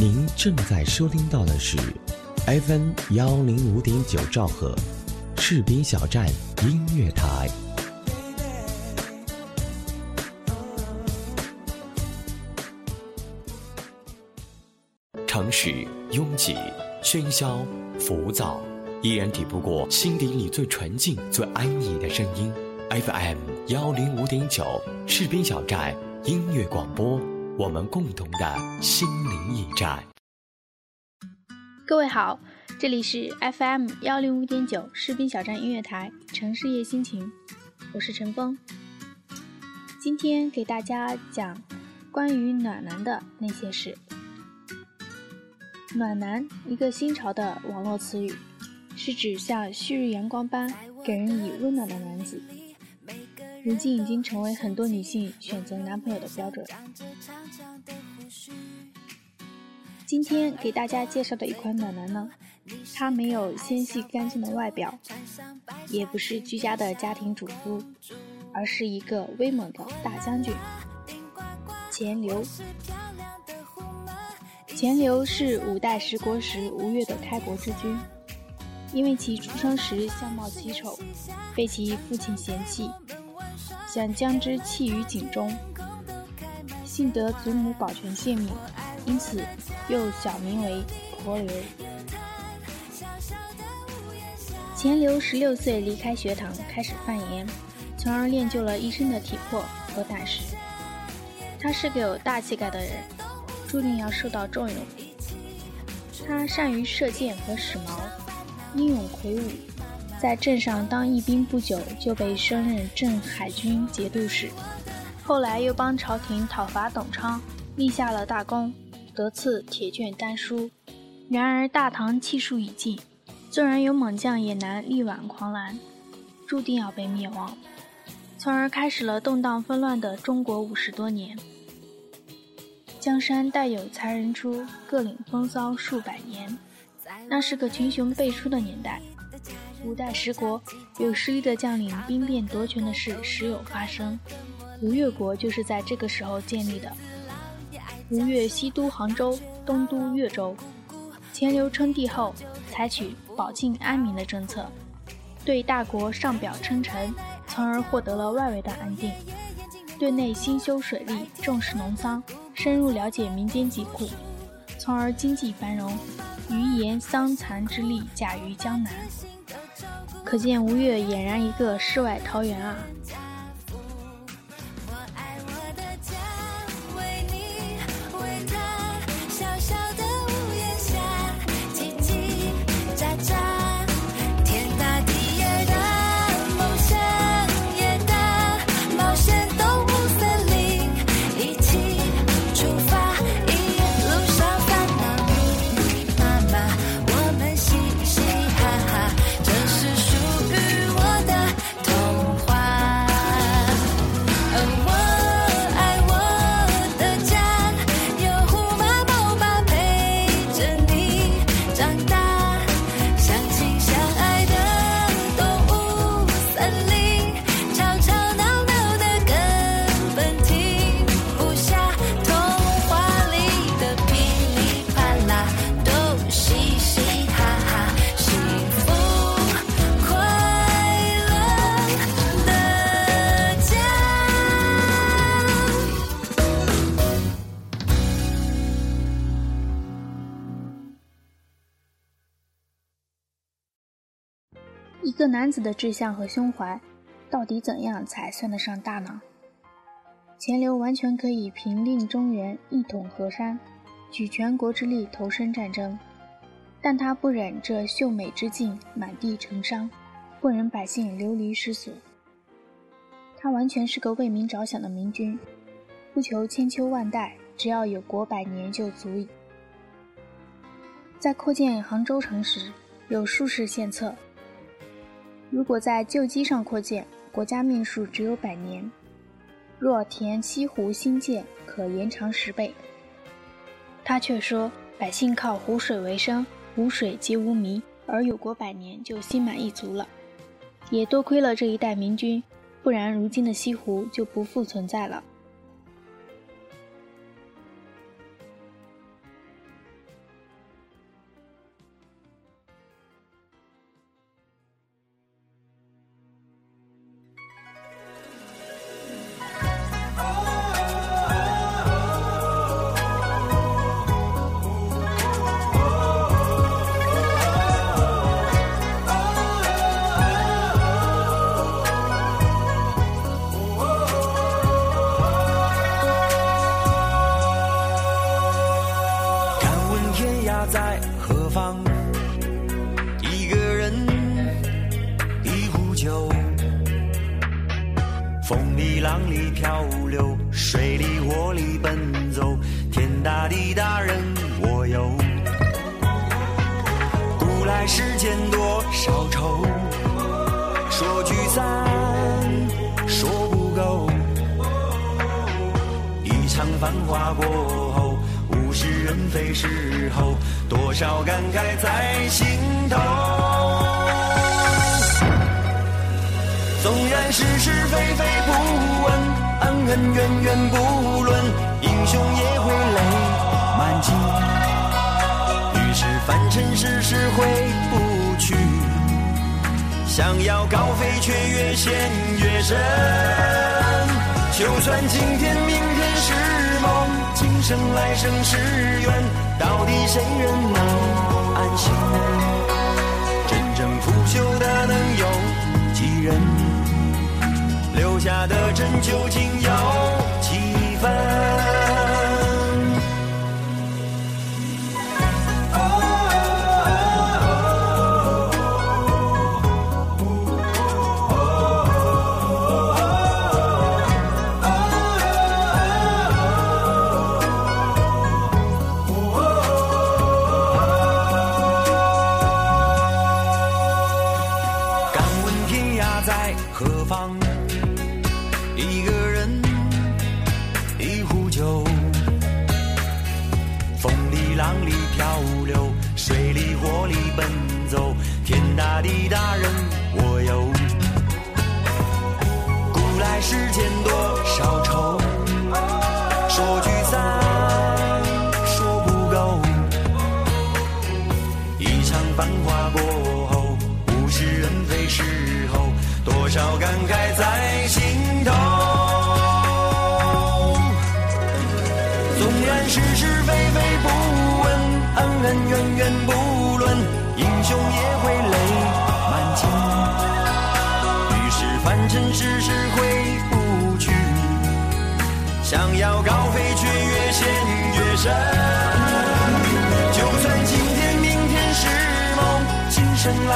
您正在收听到的是 FM 幺零五点九兆赫，士兵小站音乐台。城市拥挤、喧嚣、浮躁，依然抵不过心底里最纯净、最安逸的声音。FM 幺零五点九，士兵小站音乐广播，我们共同的心灵驿站。各位好，这里是 FM 幺零五点九士兵小站音乐台城市夜心情，我是陈峰。今天给大家讲关于暖男的那些事。暖男，一个新潮的网络词语，是指像旭日阳光般给人以温暖的男子。如今已经成为很多女性选择男朋友的标准。今天给大家介绍的一款暖男呢，他没有纤细干净的外表，也不是居家的家庭主妇，而是一个威猛的大将军——钱刘。钱刘是五代十国时吴越的开国之君，因为其出生时相貌奇丑，被其父亲嫌弃。想将之弃于井中，幸得祖母保全性命，因此又小名为婆刘。钱刘十六岁离开学堂，开始贩盐，从而练就了一身的体魄和胆识。他是个有大气概的人，注定要受到重用。他善于射箭和使矛，英勇魁梧。在镇上当义兵不久，就被升任镇海军节度使，后来又帮朝廷讨伐董昌，立下了大功，得赐铁券丹书。然而大唐气数已尽，纵然有猛将，也难力挽狂澜，注定要被灭亡，从而开始了动荡纷乱的中国五十多年。江山代有才人出，各领风骚数百年。那是个群雄辈出的年代。五代十国有实力的将领兵变夺权的事时有发生，吴越国就是在这个时候建立的。吴越西都杭州，东都越州。钱镠称帝后，采取保境安民的政策，对大国上表称臣，从而获得了外围的安定。对内兴修水利，重视农桑，深入了解民间疾苦，从而经济繁荣，余言桑蚕之力甲于江南。可见吴越俨然一个世外桃源啊！男子的志向和胸怀，到底怎样才算得上大呢？钱刘完全可以平定中原，一统河山，举全国之力投身战争，但他不忍这秀美之境满地成伤，不忍百姓流离失所。他完全是个为民着想的明君，不求千秋万代，只要有国百年就足矣。在扩建杭州城时，有数事献策。如果在旧基上扩建，国家命数只有百年；若填西湖新建，可延长十倍。他却说，百姓靠湖水为生，无水即无民，而有国百年就心满意足了。也多亏了这一代明君，不然如今的西湖就不复存在了。在何方一个人一壶酒风里浪里漂流水里火里奔走天大地大任我游古来世间多少愁说聚散说不够。一场繁华过后物是人非时候多少感慨在心头。纵然是是非非不问，恩恩怨怨不论，英雄也会泪满襟。于是凡尘世事回不去，想要高飞却越陷越深。就算今天明天是梦，今生来生是缘，到底谁人能安心？真正腐朽的能有几人？留下的真究竟有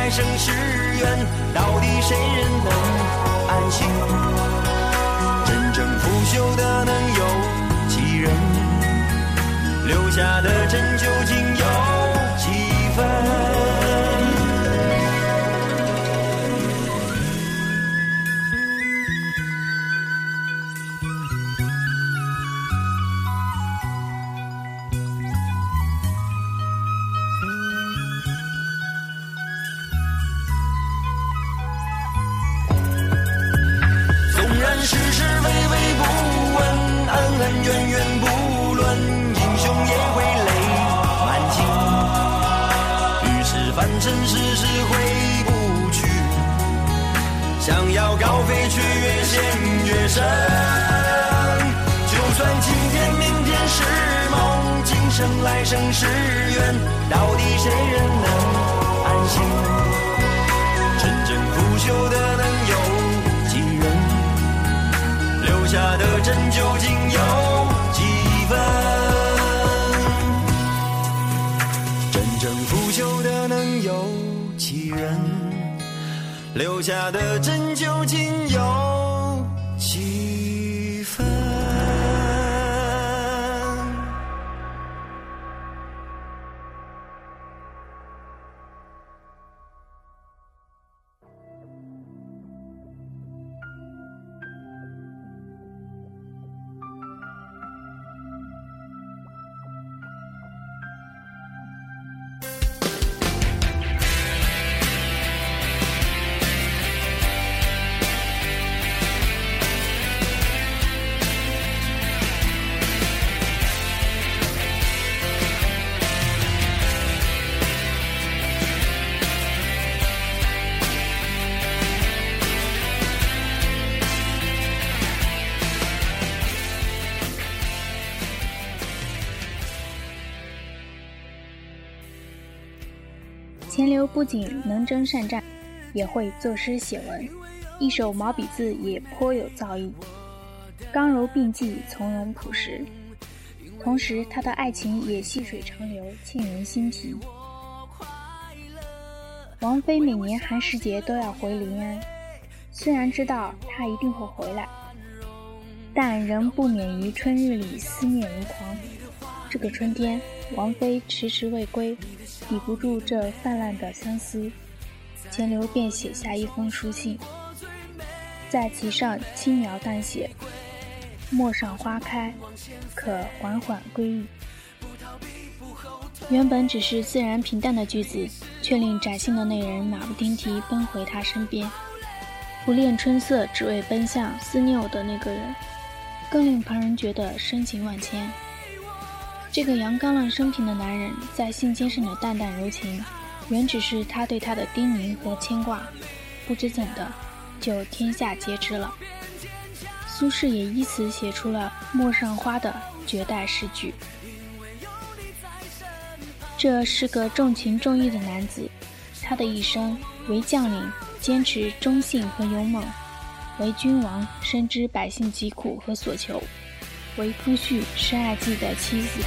来生是缘，到底谁人能安心？真正腐朽的能有几人？留下的真究竟有生来生是缘，到底谁人能安心？真正腐朽的能有几人？留下的真究竟有几分？真正腐朽的能有几人？留下的真究竟有？钱刘不仅能征善战，也会作诗写文，一手毛笔字也颇有造诣，刚柔并济，从容朴实。同时，他的爱情也细水长流，沁人心脾。王菲每年寒食节都要回临安，虽然知道他一定会回来，但仍不免于春日里思念如狂。这个春天，王妃迟迟未归，抵不住这泛滥的相思，钱流便写下一封书信，在其上轻描淡写：“陌上花开，可缓缓归矣。”原本只是自然平淡的句子，却令窄信的那人马不停蹄奔回他身边，不恋春色，只为奔向思念我的那个人，更令旁人觉得深情万千。这个阳刚浪生平的男人，在信笺上的淡淡柔情，原只是他对她的叮咛和牵挂，不知怎的，就天下皆知了。苏轼也依此写出了《陌上花》的绝代诗句。这是个重情重义的男子，他的一生为将领，坚持忠信和勇猛；为君王，深知百姓疾苦和所求；为夫婿，深爱自己的妻子。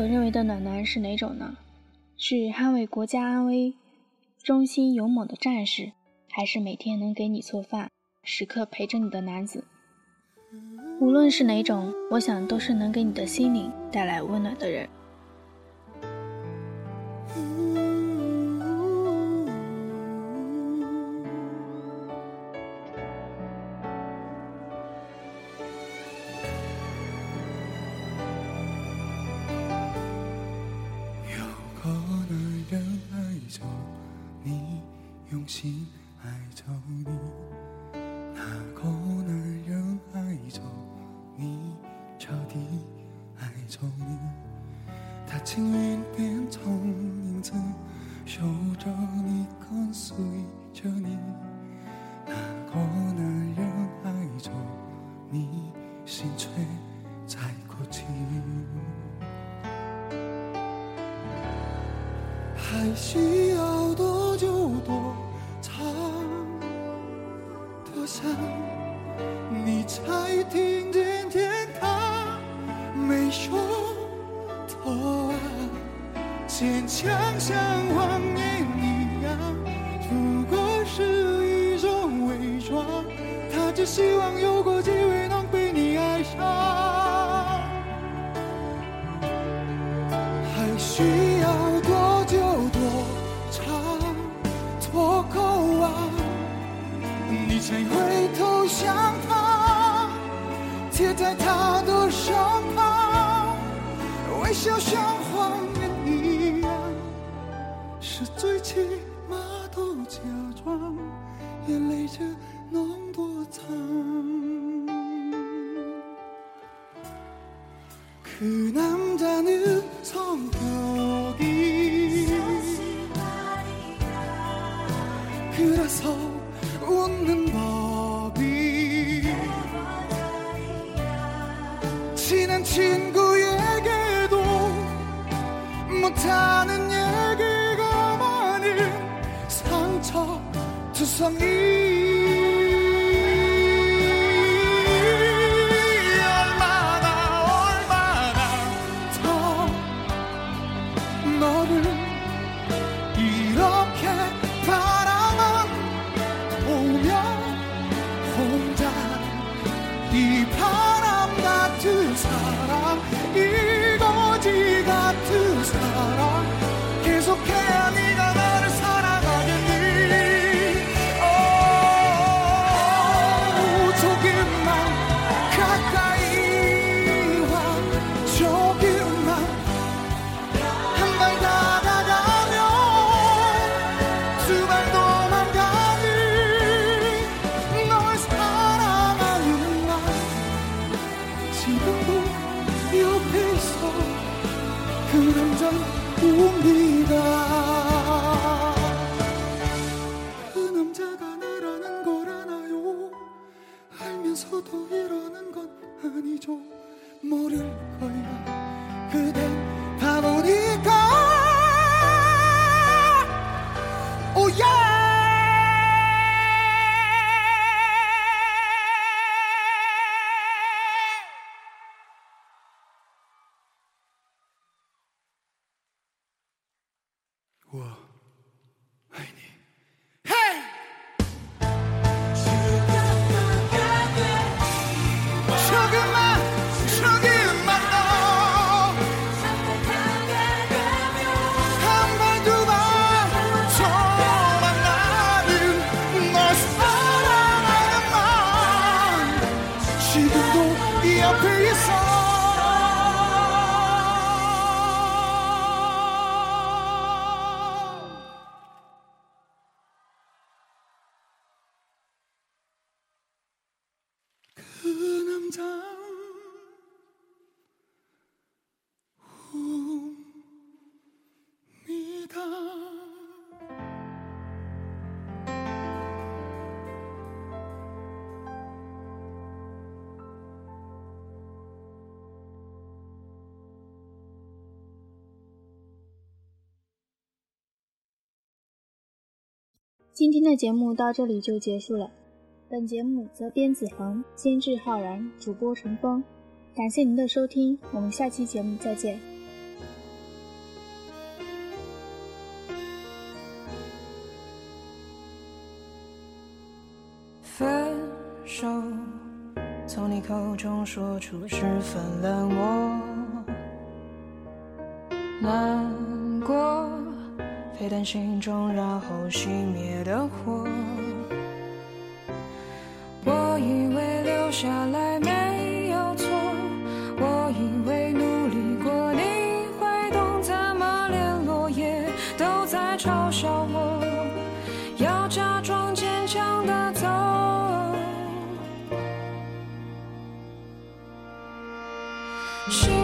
所认为的暖男是哪种呢？是捍卫国家安危、忠心勇猛的战士，还是每天能给你做饭、时刻陪着你的男子？无论是哪种，我想都是能给你的心灵带来温暖的人。需要多久多长多渴啊？你才回头想他，贴在他身旁，微笑像谎言一样，是最起码的假装，眼泪却。 있는 친구에게도 못하는 얘기가 많은 상처 두성이. 唱今天的节目，到这里就结束了。本节目则编子恒、监制浩然、主播陈峰。感谢您的收听，我们下期节目再见。分手，从你口中说出十分冷漠，难过沸腾心中，然后熄灭的火。She